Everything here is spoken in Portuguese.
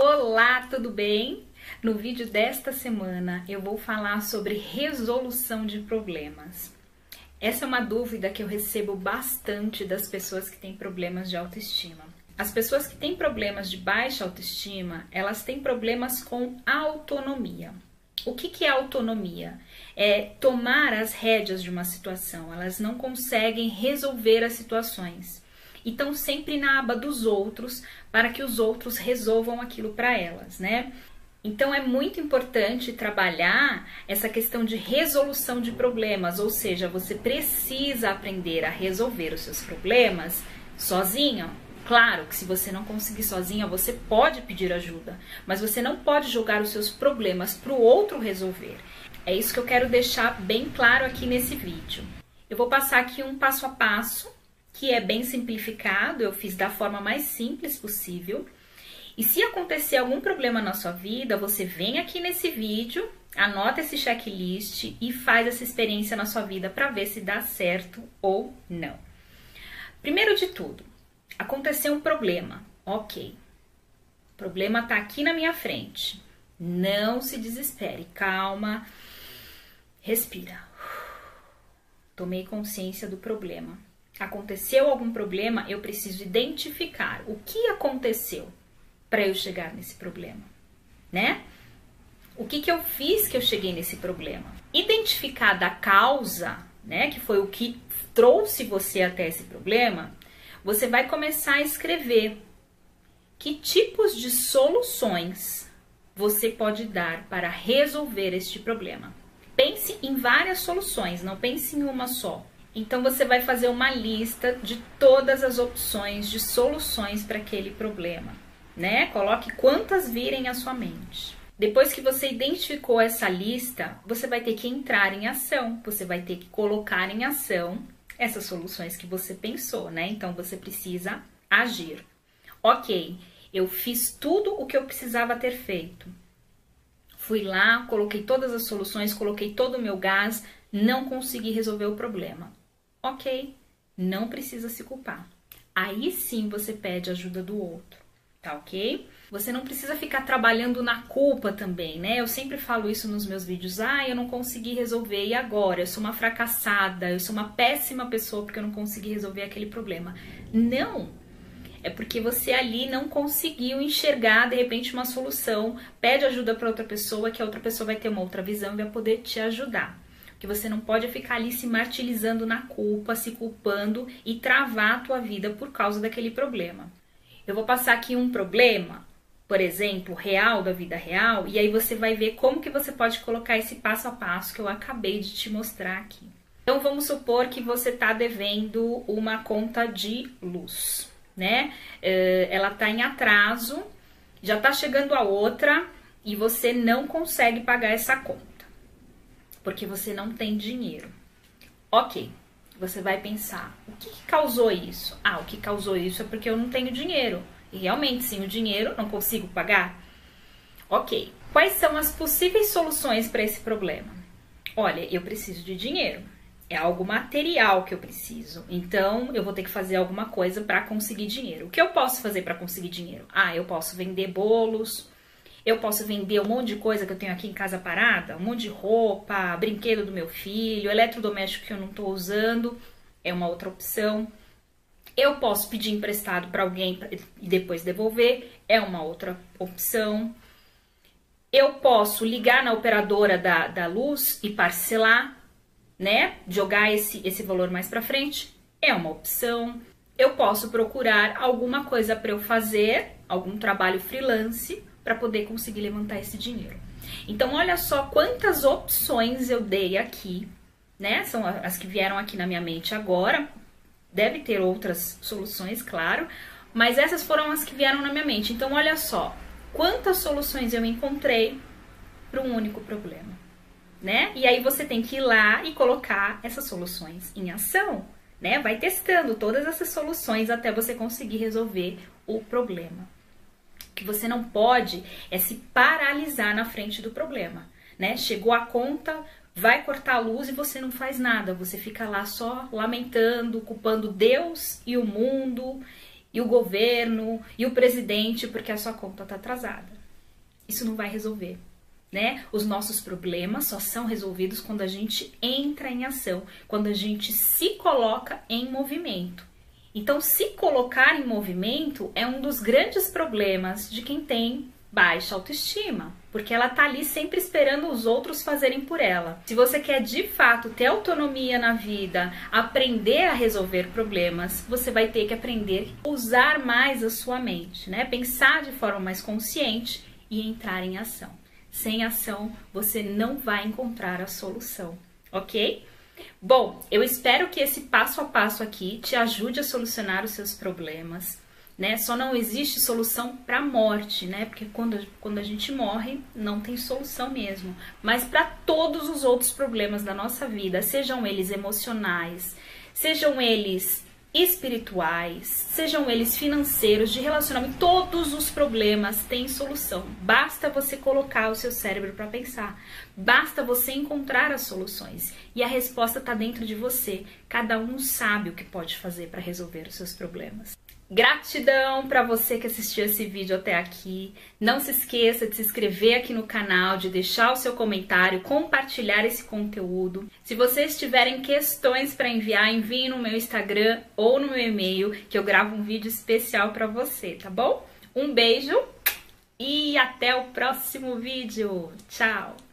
Olá, tudo bem? No vídeo desta semana eu vou falar sobre resolução de problemas. Essa é uma dúvida que eu recebo bastante das pessoas que têm problemas de autoestima. As pessoas que têm problemas de baixa autoestima, elas têm problemas com autonomia. O que, que é autonomia? É tomar as rédeas de uma situação. Elas não conseguem resolver as situações e estão sempre na aba dos outros para que os outros resolvam aquilo para elas, né? Então é muito importante trabalhar essa questão de resolução de problemas, ou seja, você precisa aprender a resolver os seus problemas sozinho. Claro que se você não conseguir sozinha, você pode pedir ajuda, mas você não pode jogar os seus problemas para o outro resolver. É isso que eu quero deixar bem claro aqui nesse vídeo. Eu vou passar aqui um passo a passo que é bem simplificado, eu fiz da forma mais simples possível. E se acontecer algum problema na sua vida, você vem aqui nesse vídeo, anota esse checklist e faz essa experiência na sua vida para ver se dá certo ou não. Primeiro de tudo, aconteceu um problema. Ok. O problema está aqui na minha frente. Não se desespere, calma. Respira. Tomei consciência do problema aconteceu algum problema, eu preciso identificar o que aconteceu para eu chegar nesse problema, né? O que, que eu fiz que eu cheguei nesse problema? Identificar da causa, né, que foi o que trouxe você até esse problema, você vai começar a escrever que tipos de soluções você pode dar para resolver este problema. Pense em várias soluções, não pense em uma só. Então você vai fazer uma lista de todas as opções de soluções para aquele problema, né? Coloque quantas virem à sua mente. Depois que você identificou essa lista, você vai ter que entrar em ação, você vai ter que colocar em ação essas soluções que você pensou, né? Então você precisa agir. Ok, eu fiz tudo o que eu precisava ter feito. Fui lá, coloquei todas as soluções, coloquei todo o meu gás, não consegui resolver o problema ok, não precisa se culpar. Aí sim você pede ajuda do outro, tá ok? Você não precisa ficar trabalhando na culpa também, né? Eu sempre falo isso nos meus vídeos. Ah, eu não consegui resolver e agora? Eu sou uma fracassada, eu sou uma péssima pessoa porque eu não consegui resolver aquele problema. Não! É porque você ali não conseguiu enxergar de repente uma solução. Pede ajuda para outra pessoa, que a outra pessoa vai ter uma outra visão e vai poder te ajudar que você não pode ficar ali se martirizando na culpa, se culpando e travar a tua vida por causa daquele problema. Eu vou passar aqui um problema, por exemplo, real da vida real, e aí você vai ver como que você pode colocar esse passo a passo que eu acabei de te mostrar aqui. Então vamos supor que você está devendo uma conta de luz, né? Eh, ela está em atraso, já está chegando a outra e você não consegue pagar essa conta porque você não tem dinheiro. Ok, você vai pensar: o que, causou isso? Ah, o que causou isso é porque eu não tenho dinheiro. E realmente, sem o dinheiro, não consigo pagar. Ok, quais são as possíveis soluções para esse problema? Olha, eu preciso de dinheiro. É algo material que eu preciso. Então, eu vou ter que fazer alguma coisa para conseguir dinheiro. O que eu posso fazer para conseguir dinheiro? Ah, eu posso vender bolos, eu posso vender um monte de coisa que eu tenho aqui em casa parada, um monte de roupa, brinquedo do meu filho, eletrodoméstico que eu não estou usando, é uma outra opção. Eu posso pedir emprestado para alguém e depois devolver, é uma outra opção. Eu posso ligar na operadora da, da luz e parcelar, né? Jogar esse, esse valor mais para frente, é uma opção. Eu posso procurar alguma coisa para eu fazer, algum trabalho freelance, para poder conseguir levantar esse dinheiro. Então, olha só quantas opções eu dei aqui, né? São as que vieram aqui na minha mente agora. Deve ter outras soluções, claro, mas essas foram as que vieram na minha mente. Então, olha só quantas soluções eu encontrei para um único problema, né? E aí você tem que ir lá e colocar essas soluções em ação, né? Vai testando todas essas soluções até você conseguir resolver o problema que você não pode é se paralisar na frente do problema, né? Chegou a conta, vai cortar a luz e você não faz nada, você fica lá só lamentando, culpando Deus e o mundo e o governo e o presidente porque a sua conta está atrasada. Isso não vai resolver. Né? Os nossos problemas só são resolvidos quando a gente entra em ação, quando a gente se coloca em movimento. Então, se colocar em movimento é um dos grandes problemas de quem tem baixa autoestima, porque ela tá ali sempre esperando os outros fazerem por ela. Se você quer de fato ter autonomia na vida, aprender a resolver problemas, você vai ter que aprender a usar mais a sua mente, né? Pensar de forma mais consciente e entrar em ação. Sem ação, você não vai encontrar a solução, ok? Bom, eu espero que esse passo a passo aqui te ajude a solucionar os seus problemas né? Só não existe solução para a morte, né? Porque quando, quando a gente morre, não tem solução mesmo. Mas para todos os outros problemas da nossa vida, sejam eles emocionais, sejam eles espirituais, sejam eles financeiros, de relacionamento, todos os problemas têm solução. Basta você colocar o seu cérebro para pensar. Basta você encontrar as soluções. E a resposta está dentro de você. Cada um sabe o que pode fazer para resolver os seus problemas. Gratidão para você que assistiu esse vídeo até aqui. Não se esqueça de se inscrever aqui no canal, de deixar o seu comentário, compartilhar esse conteúdo. Se vocês tiverem questões para enviar, envie no meu Instagram ou no meu e-mail, que eu gravo um vídeo especial para você, tá bom? Um beijo e até o próximo vídeo. Tchau!